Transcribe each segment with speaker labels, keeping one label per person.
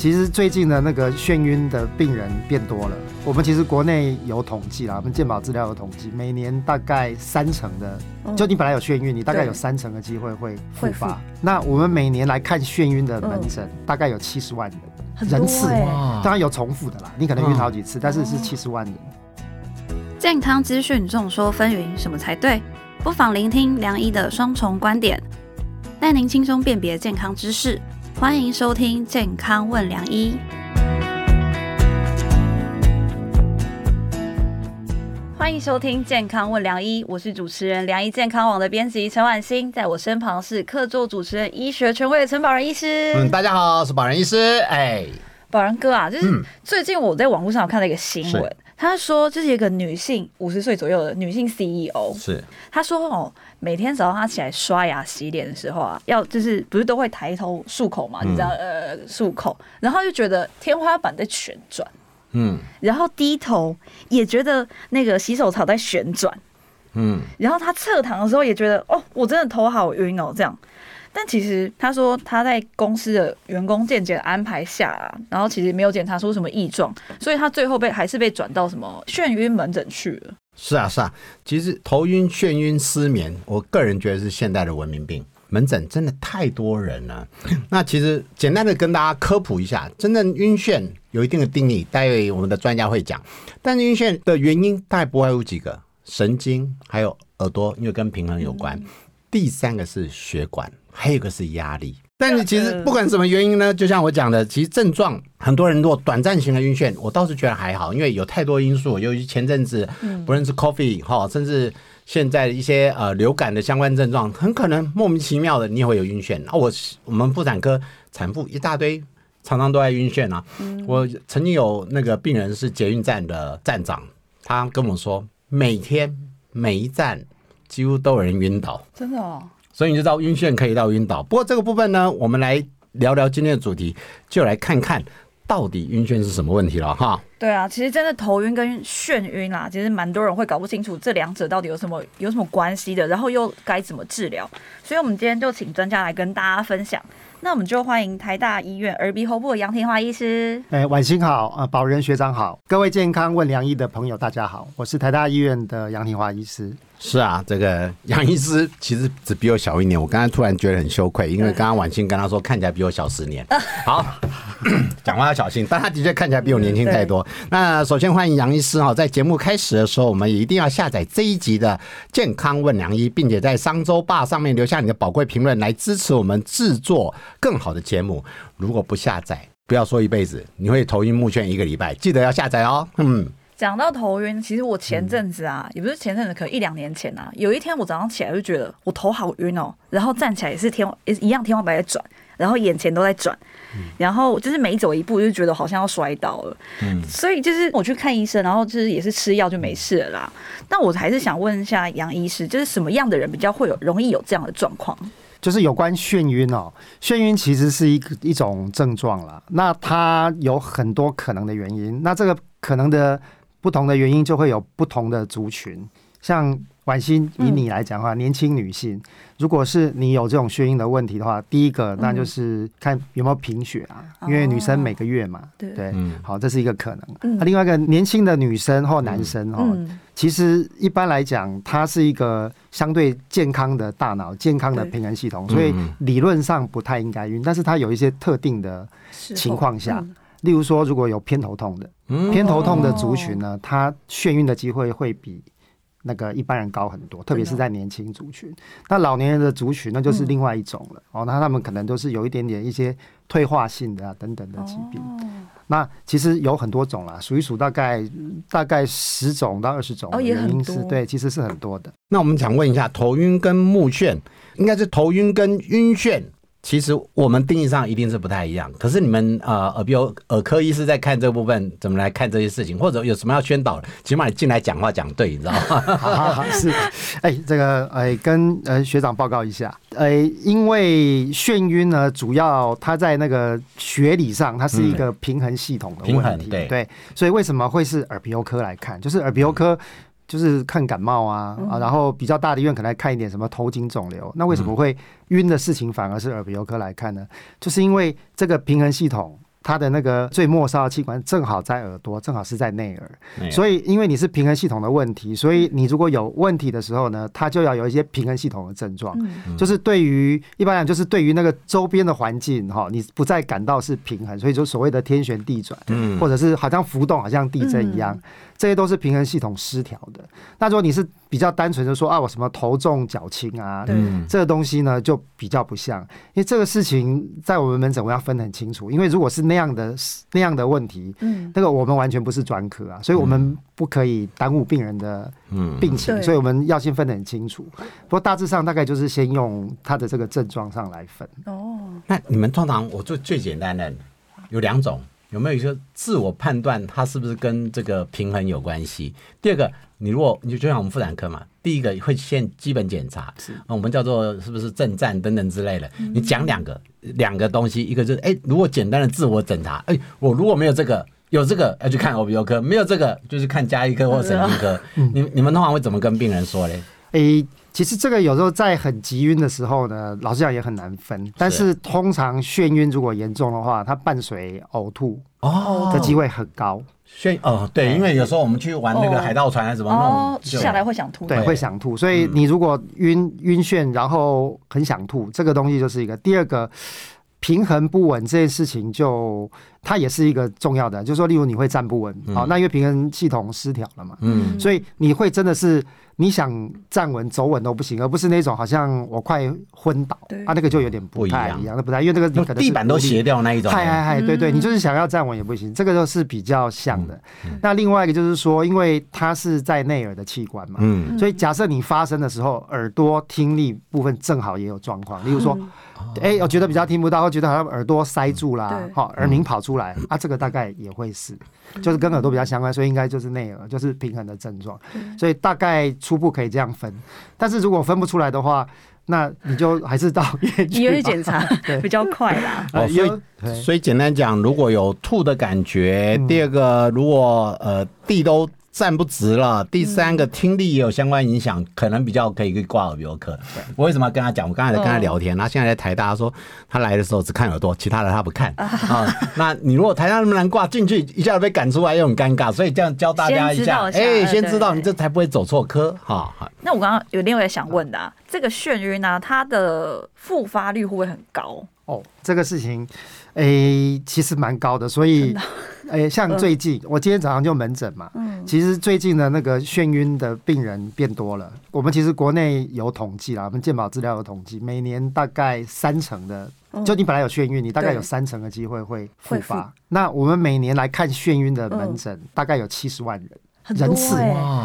Speaker 1: 其实最近的那个眩晕的病人变多了。我们其实国内有统计啦，我们健保资料有统计，每年大概三成的，就你本来有眩晕，你大概有三成的机会会复发。那我们每年来看眩晕的门诊，大概有七十万人人次，当然有重复的啦，你可能晕好几次，但是是七十万人。
Speaker 2: 健康资讯众说纷纭，什么才对？不妨聆听梁医的双重观点，带您轻松辨别健康知识。欢迎收听《健康问良医》，欢迎收听《健康问良医》，我是主持人良医健康网的编辑陈婉欣，在我身旁是客座主持人、医学权威的陈宝仁医师。
Speaker 3: 嗯，大家好，我是宝仁医师。哎，
Speaker 2: 宝仁哥啊，就是最近我在网络上看到一个新闻。他说，这是一个女性五十岁左右的女性 CEO。
Speaker 3: 是，
Speaker 2: 他说哦，每天早上他起来刷牙洗脸的时候啊，要就是不是都会抬头漱口嘛？你知道呃，漱口，然后就觉得天花板在旋转，嗯，然后低头也觉得那个洗手槽在旋转，嗯，然后他侧躺的时候也觉得哦，我真的头好晕哦，这样。但其实他说他在公司的员工健检安排下啊，然后其实没有检查出什么异状，所以他最后被还是被转到什么眩晕门诊去了。
Speaker 3: 是啊是啊，其实头晕、眩晕、失眠，我个人觉得是现代的文明病。门诊真的太多人了。那其实简单的跟大家科普一下，真正晕眩有一定的定义，待会我们的专家会讲。但晕眩的原因大概不外乎几个：神经，还有耳朵，因为跟平衡有关。第三个是血管。还有一个是压力，但是其实不管什么原因呢，就像我讲的，其实症状很多人如果短暂型的晕眩，我倒是觉得还好，因为有太多因素，由于前阵子不论是 coffee 哈，甚至现在一些呃流感的相关症状，很可能莫名其妙的你也会有晕眩。那我我们妇产科产妇一大堆，常常都在晕眩啊。我曾经有那个病人是捷运站的站长，他跟我说，每天每一站几乎都有人晕倒，
Speaker 2: 真的哦。
Speaker 3: 所以你就知道晕眩可以到晕倒。不过这个部分呢，我们来聊聊今天的主题，就来看看到底晕眩是什么问题了哈。
Speaker 2: 对啊，其实真的头晕跟眩晕啊，其实蛮多人会搞不清楚这两者到底有什么有什么关系的，然后又该怎么治疗。所以我们今天就请专家来跟大家分享。那我们就欢迎台大医院耳鼻喉部的杨廷华医师。
Speaker 1: 哎，晚星好啊，保仁学长好，各位健康问良医的朋友大家好，我是台大医院的杨廷华医师。
Speaker 3: 是啊，这个杨医师其实只比我小一年，我刚才突然觉得很羞愧，因为刚刚婉清跟他说看起来比我小十年。好，讲话要小心，但他的确看起来比我年轻太多。那首先欢迎杨医师哈，在节目开始的时候，我们一定要下载这一集的健康问良医，并且在商周霸上面留下你的宝贵评论，来支持我们制作更好的节目。如果不下载，不要说一辈子，你会头晕目眩一个礼拜，记得要下载哦。嗯。
Speaker 2: 讲到头晕，其实我前阵子啊，也不是前阵子，可能一两年前啊，有一天我早上起来就觉得我头好晕哦，然后站起来也是天也一样天花板在转，然后眼前都在转，然后就是每走一步就觉得好像要摔倒了，所以就是我去看医生，然后就是也是吃药就没事了啦。那我还是想问一下杨医师，就是什么样的人比较会有容易有这样的状况？
Speaker 1: 就是有关眩晕哦，眩晕其实是一个一种症状啦，那它有很多可能的原因，那这个可能的。不同的原因就会有不同的族群，像婉欣以你来讲的话，年轻女性，如果是你有这种血晕的问题的话，第一个那就是看有没有贫血啊，因为女生每个月嘛，对，好，这是一个可能。那另外一个年轻的女生或男生哦，其实一般来讲，它是一个相对健康的大脑、健康的平衡系统，所以理论上不太应该晕，但是它有一些特定的情况下。例如说，如果有偏头痛的，偏头痛的族群呢，它眩晕的机会会比那个一般人高很多，特别是在年轻族群。那老年人的族群，那就是另外一种了。哦，那他们可能都是有一点点一些退化性的啊等等的疾病。那其实有很多种啦，数一数大概大概十种到二十种原因是对，其实是很多的。
Speaker 3: 那我们想问一下，头晕跟目眩，应该是头晕跟晕眩。其实我们定义上一定是不太一样，可是你们呃耳鼻喉耳科医师在看这部分，怎么来看这些事情，或者有什么要宣导的？起码你进来讲话讲对，你知道
Speaker 1: 吗？是，哎，这个哎跟呃学长报告一下，哎，因为眩晕呢，主要它在那个学理上，它是一个平衡系统的问题，对，所以为什么会是耳鼻喉科来看？就是耳鼻喉科。就是看感冒啊啊，然后比较大的医院可能看一点什么头颈肿瘤。那为什么会晕的事情反而是耳鼻喉科来看呢？就是因为这个平衡系统它的那个最末梢的器官正好在耳朵，正好是在内耳，所以因为你是平衡系统的问题，所以你如果有问题的时候呢，它就要有一些平衡系统的症状，就是对于一般来讲，就是对于那个周边的环境哈，你不再感到是平衡，所以就所谓的天旋地转，或者是好像浮动，好像地震一样。这些都是平衡系统失调的。那如果你是比较单纯的说啊，我什么头重脚轻啊，这个东西呢就比较不像。因为这个事情在我们门诊我要分得很清楚。因为如果是那样的那样的问题，嗯，那个我们完全不是专科啊，所以我们不可以耽误病人的病情，所以我们要先分得很清楚。不过大致上大概就是先用他的这个症状上来分。
Speaker 3: 哦，那你们通常我做最简单的有两种。有没有一些自我判断，它是不是跟这个平衡有关系？第二个，你如果你就像我们妇产科嘛，第一个会先基本检查，是我们叫做是不是正战等等之类的。你讲两个两个东西，一个就是哎，如果简单的自我检查，哎，我如果没有这个，有这个要去看耳鼻喉科，没有这个就是看加医科或神经科。你你们通常会怎么跟病人说嘞？
Speaker 1: 诶。其实这个有时候在很急晕的时候呢，老实讲也很难分。但是通常眩晕如果严重的话，它伴随呕吐哦的机会很高。
Speaker 3: 眩哦，对，因为有时候我们去玩那个海盗船还是什么那种，
Speaker 2: 下来会想吐，
Speaker 1: 对，会想吐。所以你如果晕晕眩，然后很想吐，这个东西就是一个。第二个平衡不稳这件事情，就它也是一个重要的。就是说，例如你会站不稳，好，那因为平衡系统失调了嘛，嗯，所以你会真的是。你想站稳、走稳都不行，而不是那种好像我快昏倒，啊，那个就有点不太一样，那不太，因为那个你可能
Speaker 3: 地板都斜掉那一种，
Speaker 1: 嗨嗨嗨，对对，你就是想要站稳也不行，这个就是比较像的。那另外一个就是说，因为它是在内耳的器官嘛，嗯，所以假设你发声的时候，耳朵听力部分正好也有状况，例如说，哎，我觉得比较听不到，或觉得好像耳朵塞住啦，好，耳鸣跑出来，啊，这个大概也会是。就是跟耳朵比较相关，所以应该就是内耳，就是平衡的症状。所以大概初步可以这样分，但是如果分不出来的话，那你就还是到医院
Speaker 2: 去检查，比较快啦。
Speaker 3: 哦，所以所以简单讲，如果有吐的感觉，第二个如果呃地都。站不直了。第三个，听力也有相关影响，可能比较可以挂耳鼻喉科。我为什么要跟他讲？我刚才在跟他聊天，他现在在台大，说他来的时候只看耳朵，其他的他不看啊。那你如果台大那么难挂进去，一下子被赶出来又很尴尬，所以这样教大家一下，哎，先知道你这才不会走错科哈。
Speaker 2: 那我刚刚有另外想问的，啊，这个眩晕呢，它的复发率会不会很高？
Speaker 1: 哦，这个事情，哎，其实蛮高的，所以。哎，像最近我今天早上就门诊嘛，嗯，其实最近的那个眩晕的病人变多了。我们其实国内有统计啦，我们健保资料有统计，每年大概三成的，就你本来有眩晕，你大概有三成的机会会复发。那我们每年来看眩晕的门诊，大概有七十万人人次，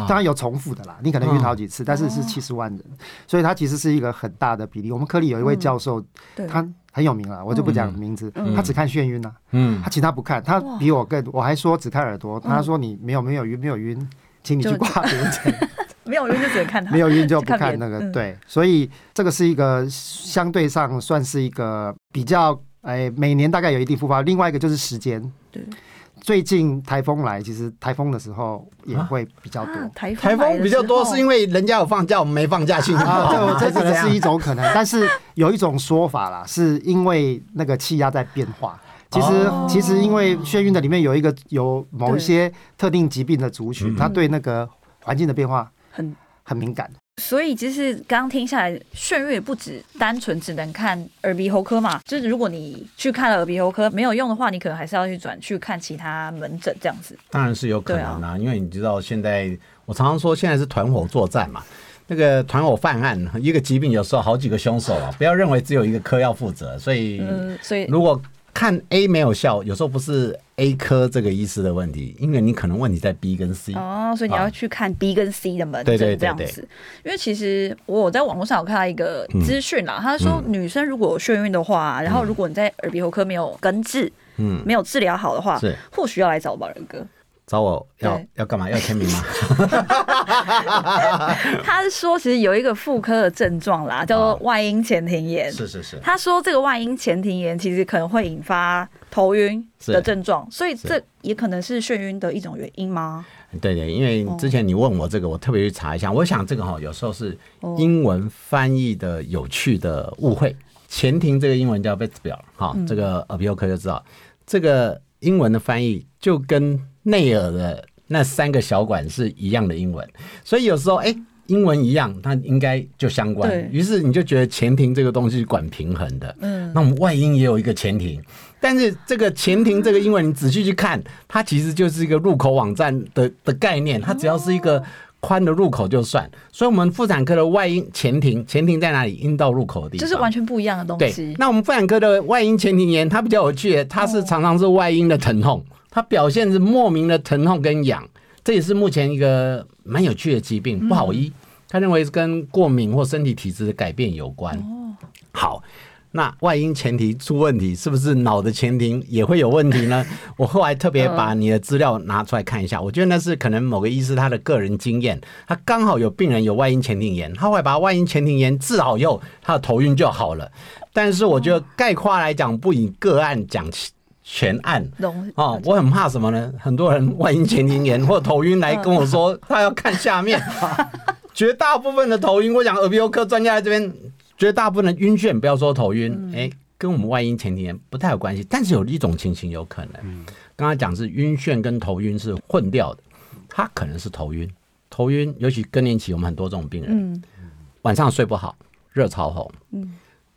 Speaker 1: 当然有重复的啦，你可能晕好几次，但是是七十万人，所以它其实是一个很大的比例。我们科里有一位教授，他。很有名了，我就不讲名字。他只看眩晕呐，嗯，他其他不看。他比我更，我还说只看耳朵。他说你没有没有晕没有晕，请你去挂别诊。
Speaker 2: 没有晕就只看他，
Speaker 1: 没有晕就不看那个。对，所以这个是一个相对上算是一个比较，哎，每年大概有一定复发。另外一个就是时间，对。最近台风来，其实台风的时候也会比较多。
Speaker 2: 台
Speaker 3: 风比较多是因为人家有放假，我们没放假，去啊，
Speaker 1: 这这 可能是一种可能。但是有一种说法啦，是因为那个气压在变化。其实其实因为眩晕的里面有一个有某一些特定疾病的族群，它对那个环境的变化很很敏感。
Speaker 2: 所以其实刚刚听下来，眩晕也不止单纯只能看耳鼻喉科嘛。就是如果你去看了耳鼻喉科没有用的话，你可能还是要去转去看其他门诊这样子。
Speaker 3: 当然是有可能啊，因为你知道现在我常常说现在是团伙作战嘛。那个团伙犯案，一个疾病有时候好几个凶手啊，不要认为只有一个科要负责。所以，所以如果看 A 没有效，有时候不是 A 科这个医师的问题，因为你可能问题在 B 跟 C
Speaker 2: 哦，所以你要去看 B 跟 C 的门诊这样子。因为其实我在网络上有看到一个资讯啦，他说女生如果有眩晕的话，然后如果你在耳鼻喉科没有根治，嗯，没有治疗好的话，或许要来找保仁哥。
Speaker 3: 找我要要干嘛？要签名吗？
Speaker 2: 他是说，其实有一个妇科的症状啦，叫做外阴前庭炎。
Speaker 3: 是是是。
Speaker 2: 他说这个外阴前庭炎其实可能会引发头晕的症状，所以这也可能是眩晕的一种原因吗？
Speaker 3: 对对，因为之前你问我这个，我特别去查一下。我想这个哈，有时候是英文翻译的有趣的误会。前庭这个英文叫 vestibule，哈，这个耳鼻喉科就知道。这个英文的翻译就跟内耳的那三个小管是一样的英文，所以有时候哎。英文一样，它应该就相关。于是你就觉得前庭这个东西管平衡的。嗯，那我们外阴也有一个前庭，但是这个前庭这个英文你仔细去看，它其实就是一个入口网站的的概念，它只要是一个宽的入口就算。所以，我们妇产科的外阴前庭，前庭在哪里？阴道入口的地方，
Speaker 2: 这是完全不一样的东西。
Speaker 3: 那我们妇产科的外阴前庭炎，它比较有趣，它是常常是外阴的疼痛，它表现是莫名的疼痛跟痒。这也是目前一个蛮有趣的疾病，不好医。他认为是跟过敏或身体体质的改变有关。哦，好，那外阴前庭出问题，是不是脑的前庭也会有问题呢？我后来特别把你的资料拿出来看一下，我觉得那是可能某个医师他的个人经验，他刚好有病人有外阴前庭炎，他会把外阴前庭炎治好以后，他的头晕就好了。但是我觉得概括来讲，不以个案讲。全案哦，我很怕什么呢？很多人外阴前庭炎或头晕来跟我说，他要看下面。绝大部分的头晕，我讲耳鼻喉科专家在这边，绝大部分的晕眩，不要说头晕，哎，跟我们外阴前庭炎不太有关系。但是有一种情形有可能，刚刚讲是晕眩跟头晕是混掉的，他可能是头晕。头晕，尤其更年期，我们很多这种病人，晚上睡不好，热潮红，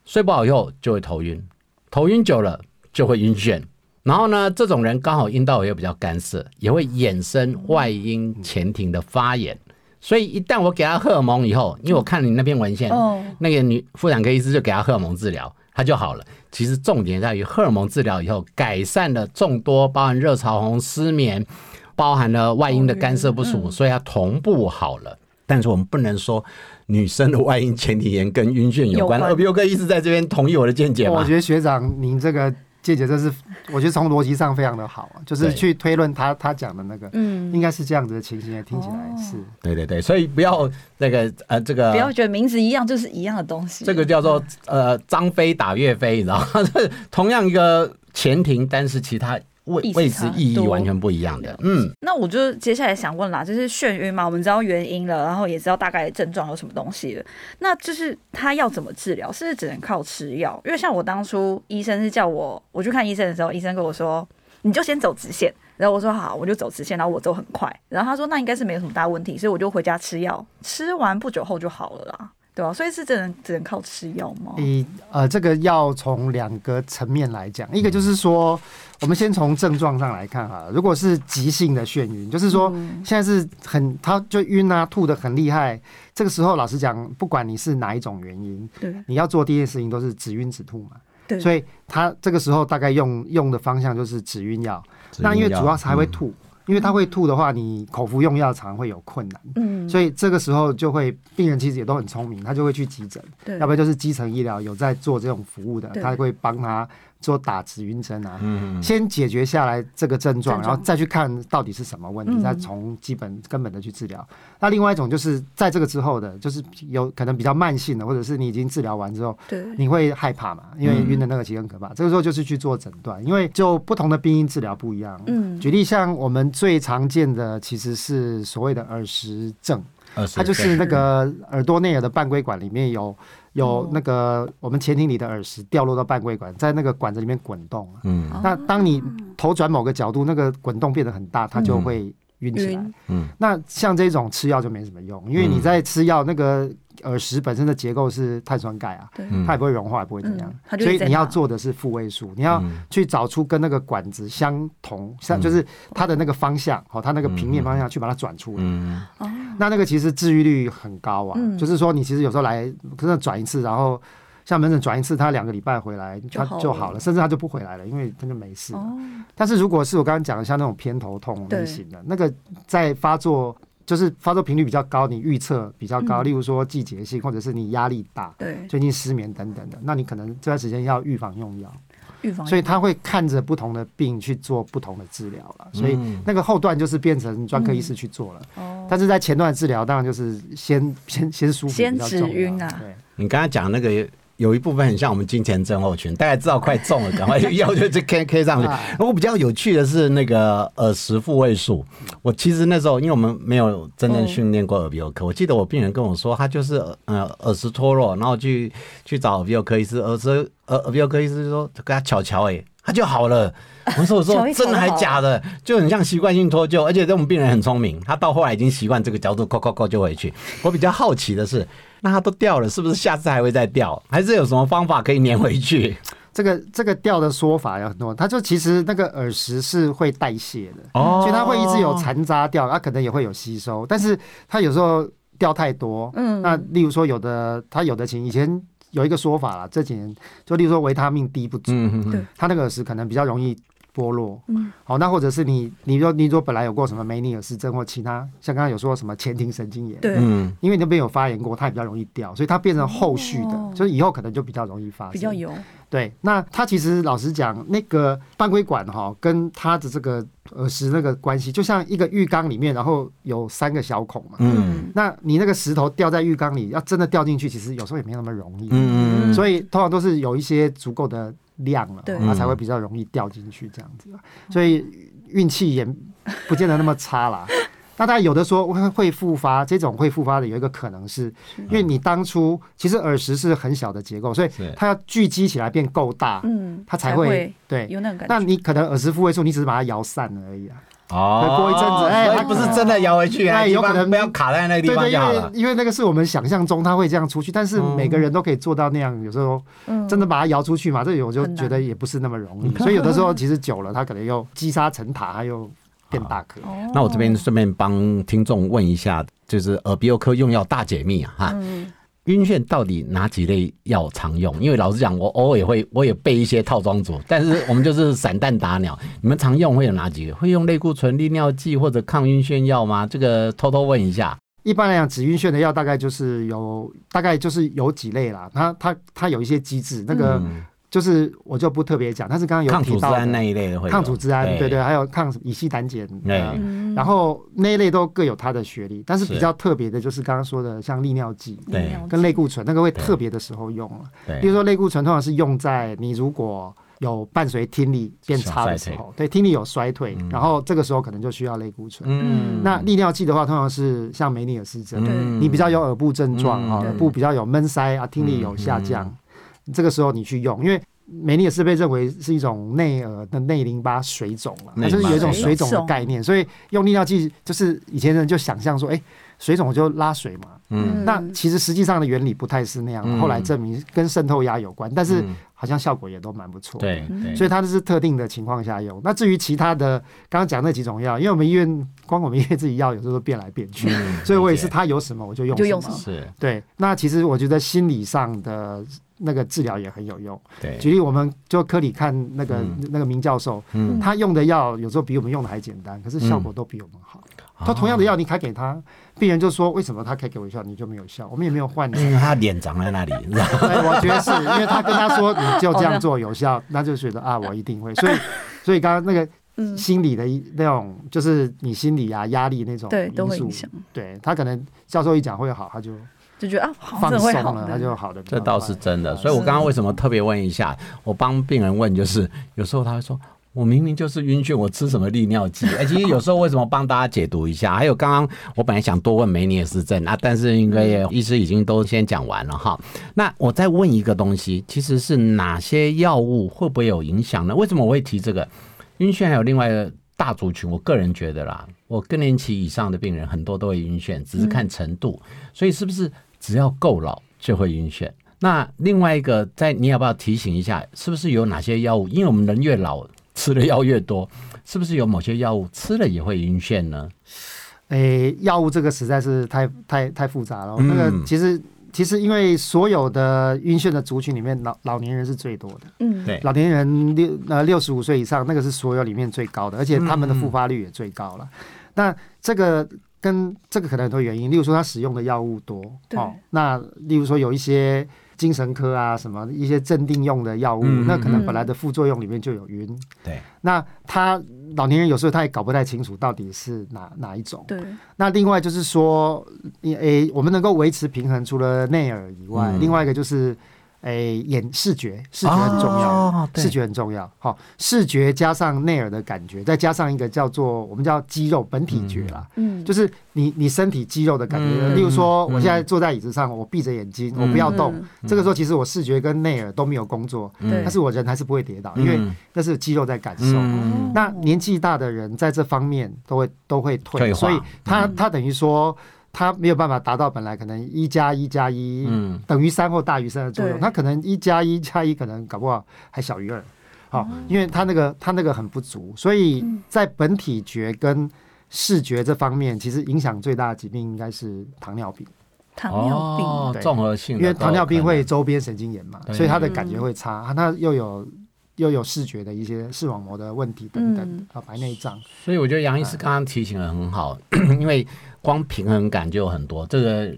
Speaker 3: 睡不好以后就会头晕，头晕久了就会晕眩。然后呢，这种人刚好阴道也比较干涩，也会衍生外阴前庭的发炎。所以一旦我给他荷尔蒙以后，因为我看你那篇文献，那个女妇产科医师就给他荷尔蒙治疗，他就好了。其实重点在于荷尔蒙治疗以后，改善了众多包含热潮红、失眠，包含了外阴的干涉不舒服，所以他同步好了。但是我们不能说女生的外阴前庭炎跟晕眩有关。耳鼻喉科医师在这边同意我的见解吗？
Speaker 1: 我觉得学长您这个。姐姐，这是我觉得从逻辑上非常的好，就是去推论他他讲的那个，嗯，应该是这样子的情形，听起来是，
Speaker 3: 对对对，所以不要那个呃，这个
Speaker 2: 不要觉得名字一样就是一样的东西，
Speaker 3: 这个叫做呃张飞打岳飞，你知道吗？同样一个前庭，但是其他。位位置意义完全不一样的，嗯，
Speaker 2: 那我就接下来想问啦，就是眩晕嘛，我们知道原因了，然后也知道大概症状有什么东西了，那就是他要怎么治疗？是不是只能靠吃药？因为像我当初医生是叫我我去看医生的时候，医生跟我说你就先走直线，然后我说好，我就走直线，然后我走很快，然后他说那应该是没有什么大问题，所以我就回家吃药，吃完不久后就好了啦。对啊，所以是只能只能靠吃药吗？
Speaker 1: 你呃，这个要从两个层面来讲，一个就是说，我们先从症状上来看哈。如果是急性的眩晕，就是说现在是很，他就晕啊，吐的很厉害。这个时候，老实讲，不管你是哪一种原因，对，你要做第一件事情都是止晕止吐嘛。对，所以他这个时候大概用用的方向就是止晕药。那因为主要是还会吐。因为他会吐的话，你口服用药常会有困难，嗯，所以这个时候就会病人其实也都很聪明，他就会去急诊，对，要不然就是基层医疗有在做这种服务的，他会帮他。做打止晕针啊，先解决下来这个症状，然后再去看到底是什么问题，再从基本根本的去治疗。那另外一种就是在这个之后的，就是有可能比较慢性的，或者是你已经治疗完之后，对，你会害怕嘛？因为晕的那个其实很可怕。这个时候就是去做诊断，因为就不同的病因治疗不一样。嗯，举例像我们最常见的其实是所谓的耳石症，它就是那个耳朵内耳的半规管里面有。有那个我们潜艇里的耳石掉落到半规管，在那个管子里面滚动。嗯，那当你头转某个角度，那个滚动变得很大，它就会晕起来。嗯，那像这种吃药就没什么用，因为你在吃药，那个耳石本身的结构是碳酸钙啊，它也不会融化，也不会怎样。所以你要做的是复位术，你要去找出跟那个管子相同，像就是它的那个方向，好，它那个平面方向去把它转出来。嗯，那那个其实治愈率很高啊，就是说你其实有时候来可能转一次，然后像门诊转一次，他两个礼拜回来他就好了，甚至他就不回来了，因为他就没事。但是如果是我刚刚讲的像那种偏头痛类型的，那个在发作就是发作频率比较高，你预测比较高，例如说季节性或者是你压力大，对，最近失眠等等的，那你可能这段时间要预防用药。所以他会看着不同的病去做不同的治疗了，所以那个后段就是变成专科医师去做了。哦，但是在前段治疗当然就是先先先舒服，
Speaker 2: 先止晕啊。
Speaker 3: 对，你刚才讲那个。有一部分很像我们金钱症候群，大家知道快中了，赶快 要就就 K K 上去。我比较有趣的是那个耳石复位术，我其实那时候因为我们没有真正训练过耳鼻喉科，我记得我病人跟我说，他就是呃耳石脱落，然后去去找耳鼻喉科医师，耳石耳耳鼻喉科医师就说跟他瞧瞧，哎，他就好了。我说我说 真的还假的，就很像习惯性脱臼，而且这种病人很聪明，他到后来已经习惯这个角度，扣扣扣就回去。我比较好奇的是，那它都掉了，是不是下次还会再掉？还是有什么方法可以粘回去？
Speaker 1: 这个这个掉的说法有很多，它就其实那个耳石是会代谢的，所以它会一直有残渣掉，它可能也会有吸收，但是它有时候掉太多，嗯，那例如说有的它有的情以前有一个说法啦，这几年就例如说维他命 D 不足，嗯嗯，它那个耳石可能比较容易。剥落，嗯，好，那或者是你，你说，你说本来有过什么梅尼尔氏症或其他，像刚刚有说什么前庭神经炎，
Speaker 2: 对，
Speaker 1: 嗯，因为那边有发炎过，它也比较容易掉，所以它变成后续的，就是以后可能就比较容易发生，
Speaker 2: 比较油。
Speaker 1: 对，那它其实老实讲，那个半规管哈，跟它的这个耳石那个关系，就像一个浴缸里面，然后有三个小孔嘛，嗯，那你那个石头掉在浴缸里，要真的掉进去，其实有时候也没那么容易，嗯。嗯，所以通常都是有一些足够的。亮了，它才会比较容易掉进去这样子，所以运气也不见得那么差啦。那他有的说会会复发，这种会复发的有一个可能是，因为你当初其实耳石是很小的结构，所以它要聚集起来变够大，嗯，它才会对
Speaker 2: 有那个感觉。
Speaker 1: 那你可能耳石复位术，你只是把它摇散了而已啊。
Speaker 3: 哦，
Speaker 1: 过一阵子，
Speaker 3: 哎，它不是真的摇回去啊，有可能不要卡在那个地方就好
Speaker 1: 了。因为那个是我们想象中它会这样出去，但是每个人都可以做到那样。有时候真的把它摇出去嘛，这我就觉得也不是那么容易。所以有的时候其实久了，它可能又积沙成塔，它又变大颗。
Speaker 3: 那我这边顺便帮听众问一下，就是耳鼻喉科用药大解密啊，哈。晕眩到底哪几类药常用？因为老实讲，我偶尔也会，我也备一些套装组，但是我们就是散弹打鸟。你们常用会有哪几个？会用类固醇、利尿剂或者抗晕眩药吗？这个偷偷问一下。
Speaker 1: 一般来讲，止晕眩的药大概就是有，大概就是有几类啦。它它它有一些机制，那个。就是我就不特别讲，但是刚刚有提到
Speaker 3: 那一类的，
Speaker 1: 抗组织胺，对。对，还有抗乙烯胆碱，然后那一类都各有它的学历，但是比较特别的就是刚刚说的像利尿剂，
Speaker 3: 对，
Speaker 1: 跟类固醇那个会特别的时候用了，比如说类固醇通常是用在你如果有伴随听力变差的时候，对，听力有衰退，然后这个时候可能就需要类固醇。嗯，那利尿剂的话，通常是像梅尼尔氏症，你比较有耳部症状啊，耳部比较有闷塞啊，听力有下降。这个时候你去用，因为梅尼尔是被认为是一种内耳的内淋巴水肿了，它就是有一种水肿的概念，所以用利尿剂就是以前人就想象说，哎，水肿就拉水嘛，嗯，那其实实际上的原理不太是那样，后来证明跟渗透压有关，但是好像效果也都蛮不错，
Speaker 3: 对，
Speaker 1: 所以它是特定的情况下用。那至于其他的，刚刚讲那几种药，因为我们医院光我们医院自己药有时候都变来变去，所以我也是它有什么我就用什么，
Speaker 3: 是，
Speaker 1: 对。那其实我觉得心理上的。那个治疗也很有用。
Speaker 3: 对，
Speaker 1: 举例我们就科里看那个那个明教授，他用的药有时候比我们用的还简单，可是效果都比我们好。他同样的药你开给他，病人就说为什么他开给我效你就没有效？我们也没有换。
Speaker 3: 因 为他脸长在那里，
Speaker 1: 对，我觉得是因为他跟他说你就这样做有效，那就觉得啊我一定会。所以 所以刚刚那个心理的一那种就是你心理啊压力那种
Speaker 2: 对都会影响。
Speaker 1: 对他可能教授一讲会好，他就。
Speaker 2: 就觉得啊，
Speaker 1: 放松了，那就好的。
Speaker 3: 这倒是真的，所以我刚刚为什么特别问一下？我帮病人问，就是有时候他会说，我明明就是晕眩，我吃什么利尿剂？哎，其实有时候为什么帮大家解读一下？还有刚刚我本来想多问梅尼尔氏症啊，但是因为医师已经都先讲完了哈。那我再问一个东西，其实是哪些药物会不会有影响呢？为什么我会提这个晕眩？还有另外一个大族群，我个人觉得啦，我更年期以上的病人很多都会晕眩，只是看程度，所以是不是？只要够老就会晕眩。那另外一个，在你要不要提醒一下，是不是有哪些药物？因为我们人越老，吃的药越多，是不是有某些药物吃了也会晕眩呢？
Speaker 1: 诶，药物这个实在是太太太复杂了。那个其实其实因为所有的晕眩的族群里面，老老年人是最多的。
Speaker 3: 嗯，对，
Speaker 1: 老年人六呃六十五岁以上，那个是所有里面最高的，而且他们的复发率也最高了。那这个。跟这个可能很多原因，例如说他使用的药物多，
Speaker 2: 哦，
Speaker 1: 那例如说有一些精神科啊什么一些镇定用的药物，那可能本来的副作用里面就有晕，
Speaker 3: 对，
Speaker 1: 那他老年人有时候他也搞不太清楚到底是哪哪一种，
Speaker 2: 对，
Speaker 1: 那另外就是说，诶，我们能够维持平衡，除了内耳以外，另外一个就是诶，眼视觉，视觉很重要，视觉很重要。好，视觉加上内耳的感觉，再加上一个叫做我们叫肌肉本体觉啦，嗯，就是你你身体肌肉的感觉。例如说，我现在坐在椅子上，我闭着眼睛，我不要动，这个时候其实我视觉跟内耳都没有工作，但是我人还是不会跌倒，因为那是肌肉在感受。那年纪大的人在这方面都会都会退，所以他他等于说。它没有办法达到本来可能一加一加一等于三或大于三的作用，它可能一加一加一可能搞不好还小于二，好，因为它那个它那个很不足，所以在本体觉跟视觉这方面，其实影响最大的疾病应该是糖尿病。
Speaker 2: 糖尿病，
Speaker 3: 综合性，
Speaker 1: 因为糖尿病会周边神经炎嘛，所以它的感觉会差，它又有又有视觉的一些视网膜的问题等等啊，白内障。
Speaker 3: 所以我觉得杨医师刚刚提醒的很好，因为。光平衡感就有很多，这个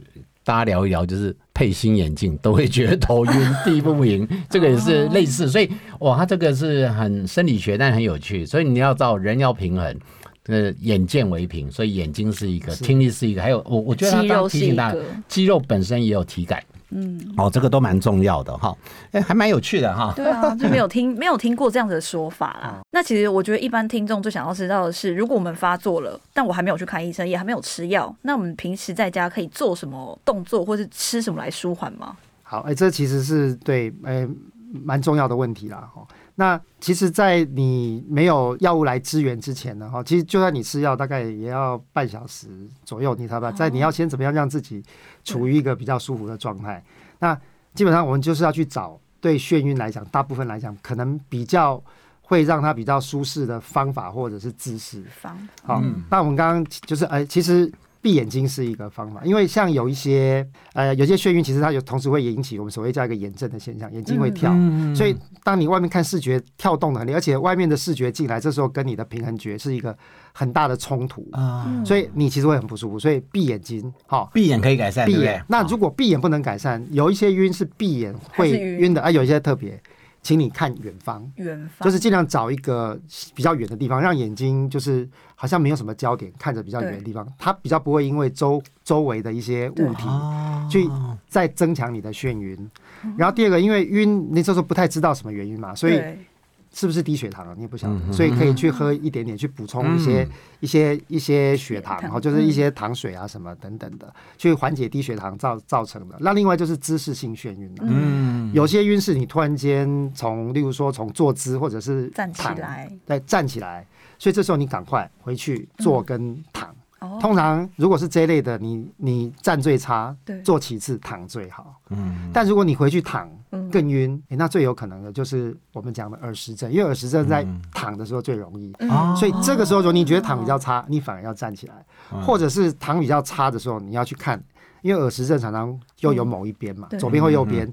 Speaker 3: 大家聊一聊，就是配新眼镜都会觉得头晕、地不平，这个也是类似。所以哇，它这个是很生理学，但很有趣。所以你要知道，人要平衡，呃，眼见为凭，所以眼睛是一个，听力是一个，还有我我觉得他刚提醒大家，肌肉本身也有体感。嗯，哦，这个都蛮重要的哈，哎，还蛮有趣的哈。
Speaker 2: 对啊，就没有听 没有听过这样子的说法啦。那其实我觉得一般听众最想要知道的是，如果我们发作了，但我还没有去看医生，也还没有吃药，那我们平时在家可以做什么动作，或是吃什么来舒缓吗？
Speaker 1: 好，哎，这其实是对，哎，蛮重要的问题啦。哈，那其实，在你没有药物来支援之前呢，哈，其实就算你吃药，大概也要半小时左右，你才把在你要先怎么样让自己。处于一个比较舒服的状态，那基本上我们就是要去找对眩晕来讲，大部分来讲可能比较会让他比较舒适的方法或者是姿势。
Speaker 2: 方
Speaker 1: 好，那我们刚刚就是哎，其实。闭眼睛是一个方法，因为像有一些呃，有些眩晕，其实它有同时会引起我们所谓叫一个眼症的现象，眼睛会跳。所以当你外面看视觉跳动的很厉害，而且外面的视觉进来，这时候跟你的平衡觉是一个很大的冲突啊，所以你其实会很不舒服。所以闭眼睛，好，
Speaker 3: 闭眼可以改善。
Speaker 1: 闭眼，那如果闭眼不能改善，有一些晕是闭眼会晕的啊，有一些特别。请你看远方，
Speaker 2: 远方。
Speaker 1: 就是尽量找一个比较远的地方，让眼睛就是好像没有什么焦点，看着比较远的地方，它比较不会因为周周围的一些物体去再增强你的眩晕。然后第二个，因为晕，你这时候不太知道什么原因嘛，所以。是不是低血糖啊？你也不晓得，所以可以去喝一点点，去补充一些一些一些血糖，然后就是一些糖水啊什么等等的，去缓解低血糖造造成的。那另外就是姿势性眩晕了，嗯，有些晕是你突然间从，例如说从坐姿或者是
Speaker 2: 站起来，
Speaker 1: 对，站起来，所以这时候你赶快回去坐跟躺。通常如果是这一类的，你你站最差，坐其次，躺最好。嗯，但如果你回去躺更晕，那最有可能的就是我们讲的耳石症，因为耳石症在躺的时候最容易。所以这个时候，如果你觉得躺比较差，你反而要站起来，或者是躺比较差的时候，你要去看，因为耳石症常常又有某一边嘛，左边或右边。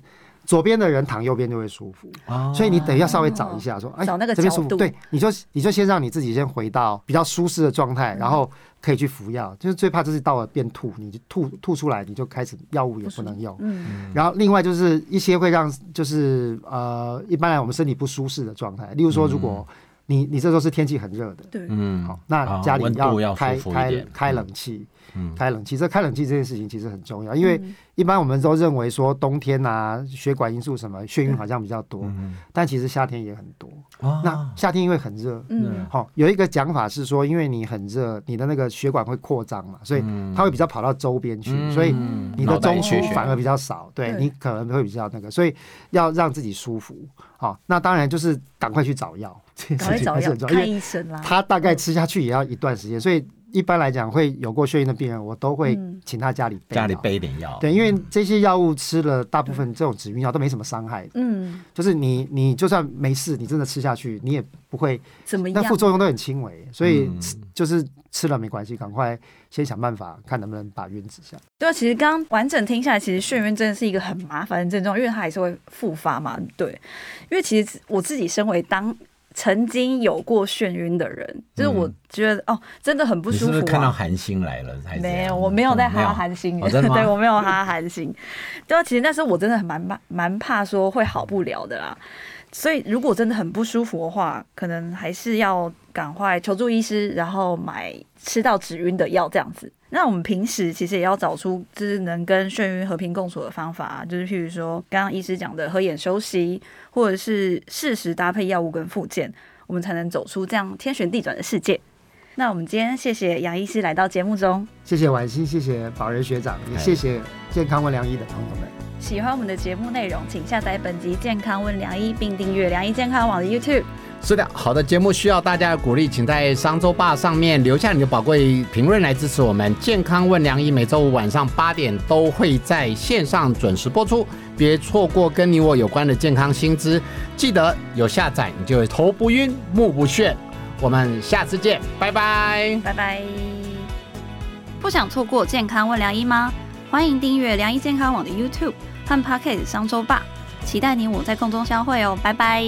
Speaker 1: 左边的人躺右边就会舒服，所以你等一下稍微找一下，说
Speaker 2: 哎，这边舒服。
Speaker 1: 对，你就你就先让你自己先回到比较舒适的状态，然后可以去服药。就是最怕就是到了变吐，你就吐吐出来，你就开始药物也不能用。嗯。然后另外就是一些会让就是呃，一般来我们身体不舒适的状态，例如说，如果你你这时候是天气很热的，
Speaker 2: 对，嗯，
Speaker 1: 好，那家里要开开开冷气。开冷气，这开冷气这件事情其实很重要，因为一般我们都认为说冬天啊，血管因素什么眩晕好像比较多，但其实夏天也很多。那夏天因为很热，好有一个讲法是说，因为你很热，你的那个血管会扩张嘛，所以它会比较跑到周边去，所以你的中枢反而比较少，对你可能会比较那个，所以要让自己舒服。好，那当然就是赶快去找药，
Speaker 2: 赶快找药，看医生啦。
Speaker 1: 他大概吃下去也要一段时间，所以。一般来讲，会有过眩晕的病人，我都会请他家里
Speaker 3: 家里备一点药。
Speaker 1: 对，因为这些药物吃了，大部分这种止晕药都没什么伤害。嗯，就是你你就算没事，你真的吃下去，你也不会
Speaker 2: 怎么样，
Speaker 1: 那副作用都很轻微，所以就是吃了没关系，赶快先想办法看能不能把晕止下。
Speaker 2: 对啊，其实刚刚完整听下来，其实眩晕真的是一个很麻烦的症状，因为它还是会复发嘛。对，因为其实我自己身为当。曾经有过眩晕的人，就是我觉得哦，真的很不舒服。
Speaker 3: 是看到韩星来了才？
Speaker 2: 没有，我没有在哈韩星。对，我没有哈韩星。对啊，其实那时候我真的很蛮怕，蛮怕说会好不了的啦。所以如果真的很不舒服的话，可能还是要赶快求助医师，然后买吃到止晕的药这样子。那我们平时其实也要找出就是能跟眩晕和平共处的方法，就是譬如说刚刚医师讲的合眼休息，或者是适时搭配药物跟附件，我们才能走出这样天旋地转的世界。那我们今天谢谢杨医师来到节目中，
Speaker 1: 谢谢婉欣，谢谢宝仁学长，也谢谢健康问良医的朋友们。
Speaker 2: 喜欢我们的节目内容，请下载本集健康问良医，并订阅良医健康网的 YouTube。
Speaker 3: 是的，好的节目需要大家的鼓励，请在商周吧上面留下你的宝贵评论来支持我们。健康问良医每周五晚上八点都会在线上准时播出，别错过跟你我有关的健康新知。记得有下载，你就会头不晕，目不眩。我们下次见，拜拜，
Speaker 2: 拜拜。不想错过健康问良医吗？欢迎订阅良医健康网的 YouTube 和 Pocket 商周吧，期待你我在空中相会哦，拜拜。